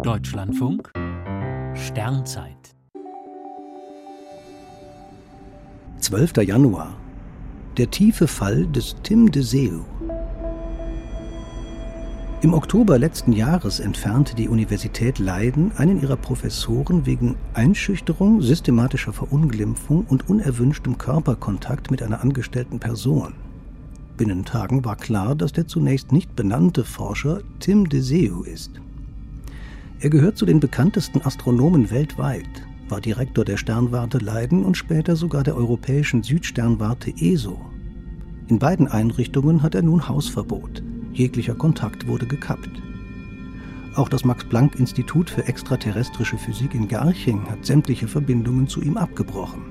Deutschlandfunk Sternzeit 12. Januar Der tiefe Fall des Tim de Seo Im Oktober letzten Jahres entfernte die Universität Leiden einen ihrer Professoren wegen Einschüchterung, systematischer Verunglimpfung und unerwünschtem Körperkontakt mit einer angestellten Person. Binnen Tagen war klar, dass der zunächst nicht benannte Forscher Tim de Seo ist. Er gehört zu den bekanntesten Astronomen weltweit, war Direktor der Sternwarte Leiden und später sogar der europäischen Südsternwarte ESO. In beiden Einrichtungen hat er nun Hausverbot. Jeglicher Kontakt wurde gekappt. Auch das Max-Planck-Institut für extraterrestrische Physik in Garching hat sämtliche Verbindungen zu ihm abgebrochen.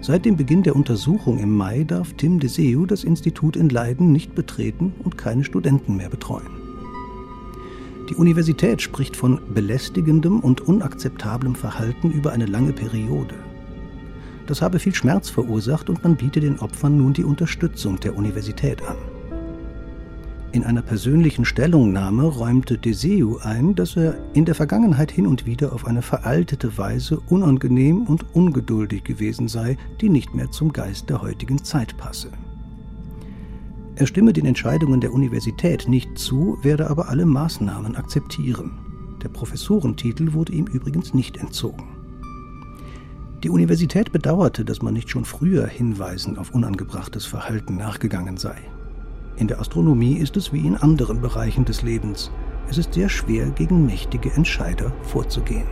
Seit dem Beginn der Untersuchung im Mai darf Tim de Seu das Institut in Leiden nicht betreten und keine Studenten mehr betreuen. Die Universität spricht von belästigendem und unakzeptablem Verhalten über eine lange Periode. Das habe viel Schmerz verursacht und man biete den Opfern nun die Unterstützung der Universität an. In einer persönlichen Stellungnahme räumte Deseu ein, dass er in der Vergangenheit hin und wieder auf eine veraltete Weise unangenehm und ungeduldig gewesen sei, die nicht mehr zum Geist der heutigen Zeit passe. Er stimme den Entscheidungen der Universität nicht zu, werde aber alle Maßnahmen akzeptieren. Der Professorentitel wurde ihm übrigens nicht entzogen. Die Universität bedauerte, dass man nicht schon früher Hinweisen auf unangebrachtes Verhalten nachgegangen sei. In der Astronomie ist es wie in anderen Bereichen des Lebens. Es ist sehr schwer, gegen mächtige Entscheider vorzugehen.